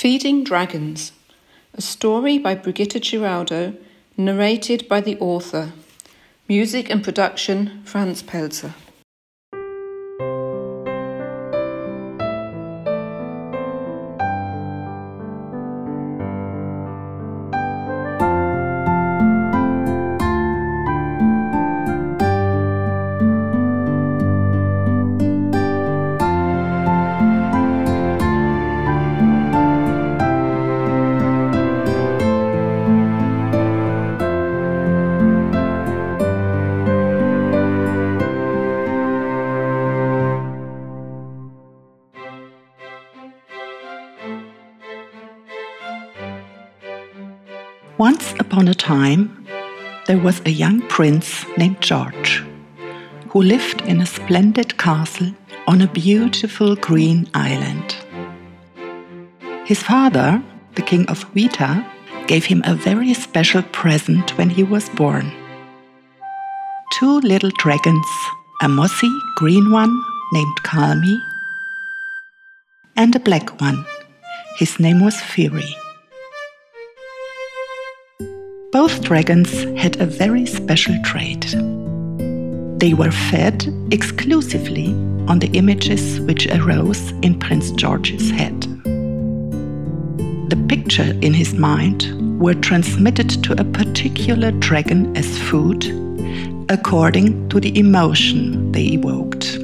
Feeding Dragons, a story by Brigitte Ciraudo, narrated by the author. Music and production Franz Pelzer. Once upon a time, there was a young prince named George who lived in a splendid castle on a beautiful green island. His father, the king of Vita, gave him a very special present when he was born. Two little dragons, a mossy green one named Kalmi, and a black one. His name was Fury. Both dragons had a very special trait. They were fed exclusively on the images which arose in Prince George's head. The picture in his mind were transmitted to a particular dragon as food according to the emotion they evoked.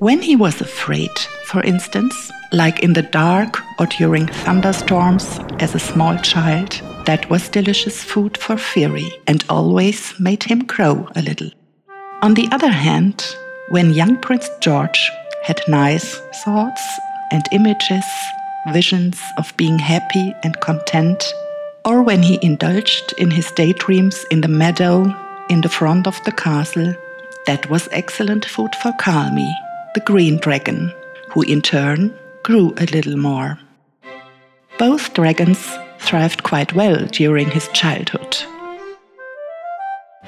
When he was afraid, for instance, like in the dark or during thunderstorms as a small child, that was delicious food for Fury and always made him grow a little. On the other hand, when young Prince George had nice thoughts and images, visions of being happy and content, or when he indulged in his daydreams in the meadow in the front of the castle, that was excellent food for Kalmi, the green dragon, who in turn grew a little more. Both dragons thrived quite well during his childhood.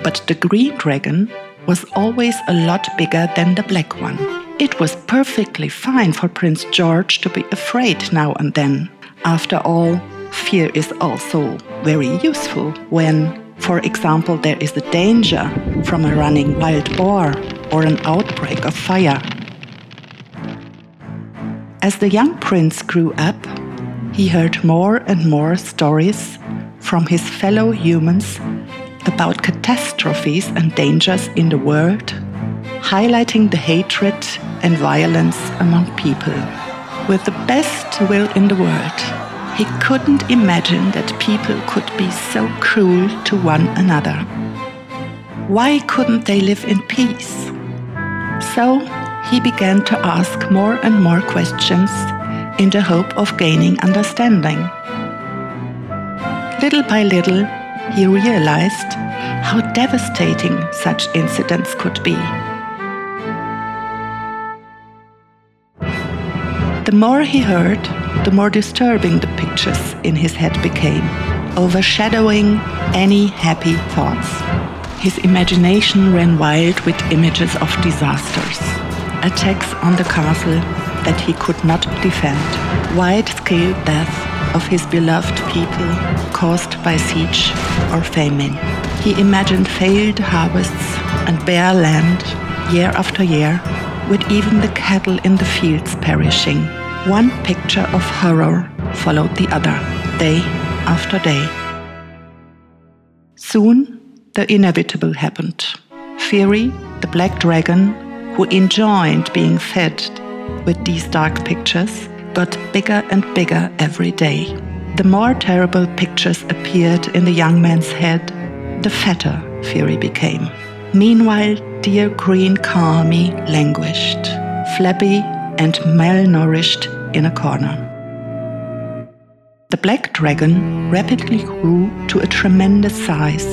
But the green dragon was always a lot bigger than the black one. It was perfectly fine for Prince George to be afraid now and then. After all, fear is also very useful when, for example, there is a danger from a running wild boar or an outbreak of fire. As the young prince grew up, he heard more and more stories from his fellow humans about catastrophes and dangers in the world, highlighting the hatred and violence among people. With the best will in the world, he couldn't imagine that people could be so cruel to one another. Why couldn't they live in peace? So he began to ask more and more questions in the hope of gaining understanding. Little by little, he realized how devastating such incidents could be. The more he heard, the more disturbing the pictures in his head became, overshadowing any happy thoughts. His imagination ran wild with images of disasters, attacks on the castle, that he could not defend. Wide-scale death of his beloved people caused by siege or famine. He imagined failed harvests and bare land year after year, with even the cattle in the fields perishing. One picture of horror followed the other, day after day. Soon, the inevitable happened. Fury, the black dragon, who enjoyed being fed with these dark pictures got bigger and bigger every day. The more terrible pictures appeared in the young man's head, the fatter Fury became. Meanwhile, dear green Kalmi languished, flabby and malnourished in a corner. The black dragon rapidly grew to a tremendous size,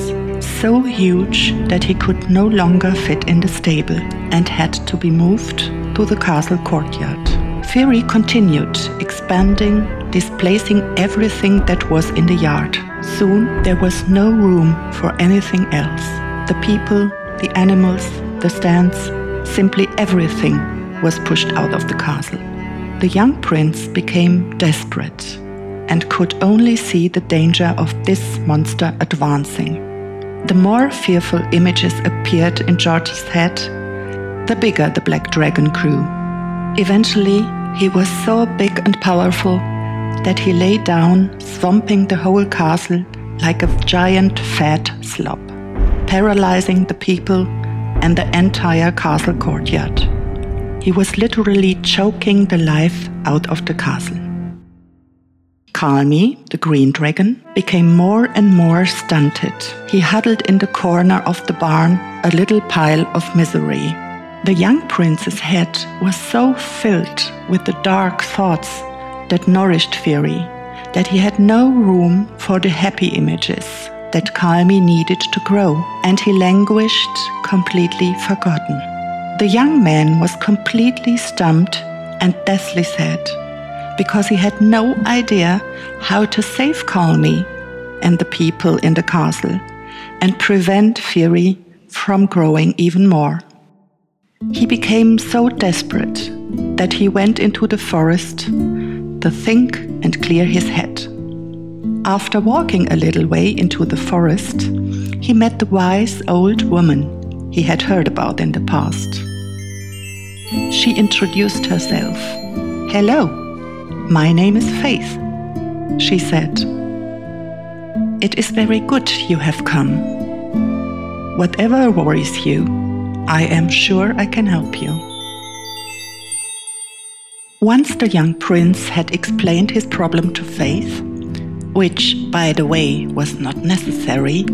so huge that he could no longer fit in the stable and had to be moved to the castle courtyard. Fury continued, expanding, displacing everything that was in the yard. Soon there was no room for anything else. The people, the animals, the stands, simply everything was pushed out of the castle. the young prince became desperate and could only see the danger of this monster advancing. The more fearful images appeared in George's head, the bigger the black dragon grew. Eventually, he was so big and powerful that he lay down, swamping the whole castle like a giant fat slob, paralyzing the people and the entire castle courtyard. He was literally choking the life out of the castle. Kalmi, the green dragon, became more and more stunted. He huddled in the corner of the barn, a little pile of misery. The young prince's head was so filled with the dark thoughts that nourished Fury that he had no room for the happy images that Kalmi needed to grow, and he languished, completely forgotten. The young man was completely stumped and deathly sad because he had no idea how to save Kalmi and the people in the castle and prevent Fury from growing even more. He became so desperate that he went into the forest to think and clear his head. After walking a little way into the forest, he met the wise old woman he had heard about in the past. She introduced herself. Hello, my name is Faith, she said. It is very good you have come. Whatever worries you, I am sure I can help you. Once the young prince had explained his problem to Faith, which, by the way, was not necessary,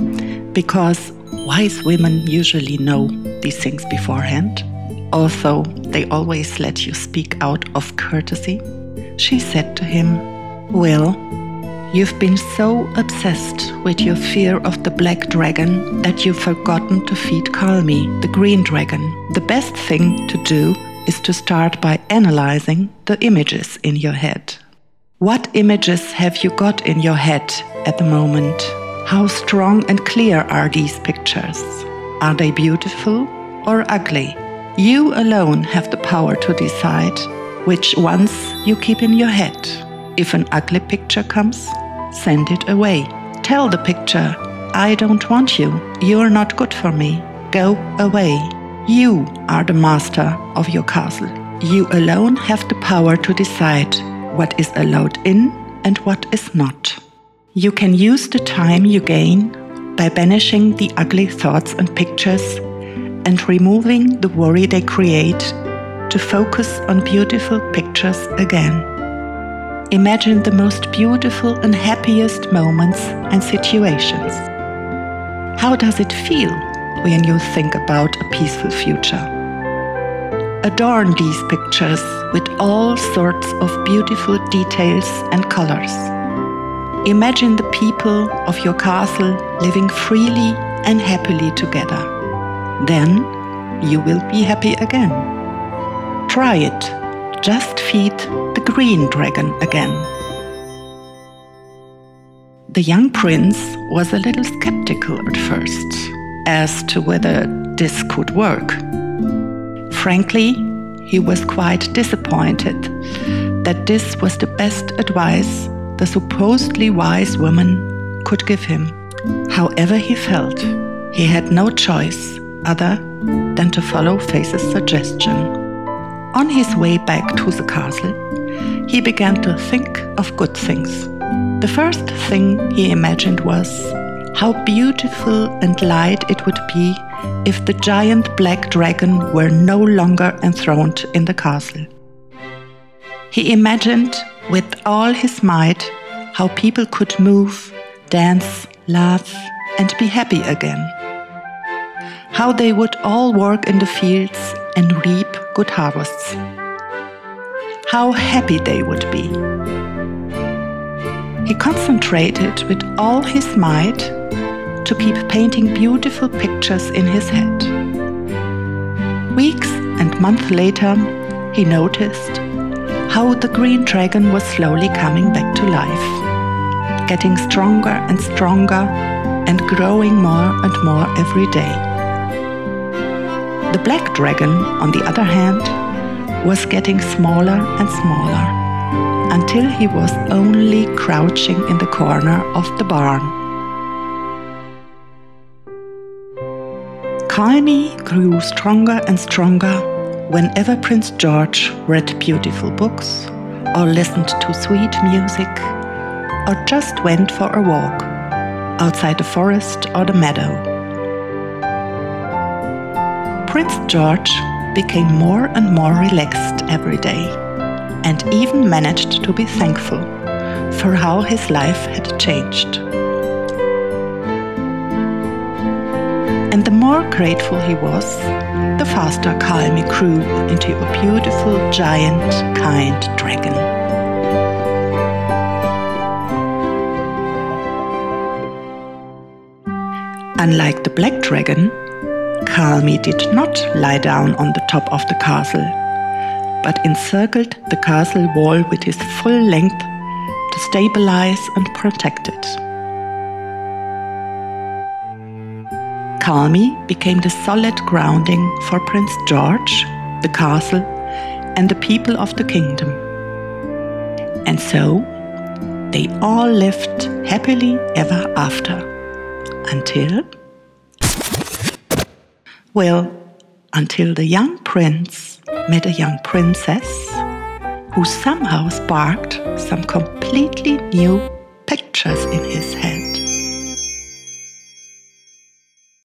because wise women usually know these things beforehand, although they always let you speak out of courtesy she said to him, Will, you've been so obsessed with your fear of the black dragon that you've forgotten to feed Kalmi, the green dragon. The best thing to do is to start by analyzing the images in your head. What images have you got in your head at the moment? How strong and clear are these pictures? Are they beautiful or ugly? You alone have the power to decide which ones you keep in your head. If an ugly picture comes, send it away. Tell the picture, I don't want you. You're not good for me. Go away. You are the master of your castle. You alone have the power to decide what is allowed in and what is not. You can use the time you gain by banishing the ugly thoughts and pictures and removing the worry they create to focus on beautiful pictures again. Imagine the most beautiful and happiest moments and situations. How does it feel when you think about a peaceful future? Adorn these pictures with all sorts of beautiful details and colors. Imagine the people of your castle living freely and happily together. Then you will be happy again. Try it. Just feed the green dragon again. The young prince was a little skeptical at first as to whether this could work. Frankly, he was quite disappointed that this was the best advice the supposedly wise woman could give him. However, he felt he had no choice other than to follow Faith's suggestion. On his way back to the castle, he began to think of good things. The first thing he imagined was how beautiful and light it would be if the giant black dragon were no longer enthroned in the castle. He imagined with all his might how people could move, dance, laugh, and be happy again. How they would all work in the fields and reap good harvests. How happy they would be. He concentrated with all his might to keep painting beautiful pictures in his head. Weeks and months later, he noticed how the green dragon was slowly coming back to life, getting stronger and stronger and growing more and more every day. The black dragon, on the other hand, was getting smaller and smaller until he was only crouching in the corner of the barn. Kalmi grew stronger and stronger whenever Prince George read beautiful books, or listened to sweet music, or just went for a walk outside the forest or the meadow. Prince George became more and more relaxed every day and even managed to be thankful for how his life had changed. And the more grateful he was, the faster Kalmi grew into a beautiful, giant, kind dragon. Unlike the black dragon, Kalmi did not lie down on the top of the castle, but encircled the castle wall with his full length to stabilize and protect it. Kalmi became the solid grounding for Prince George, the castle, and the people of the kingdom. And so, they all lived happily ever after. Until. Well, until the young prince met a young princess who somehow sparked some completely new pictures in his head.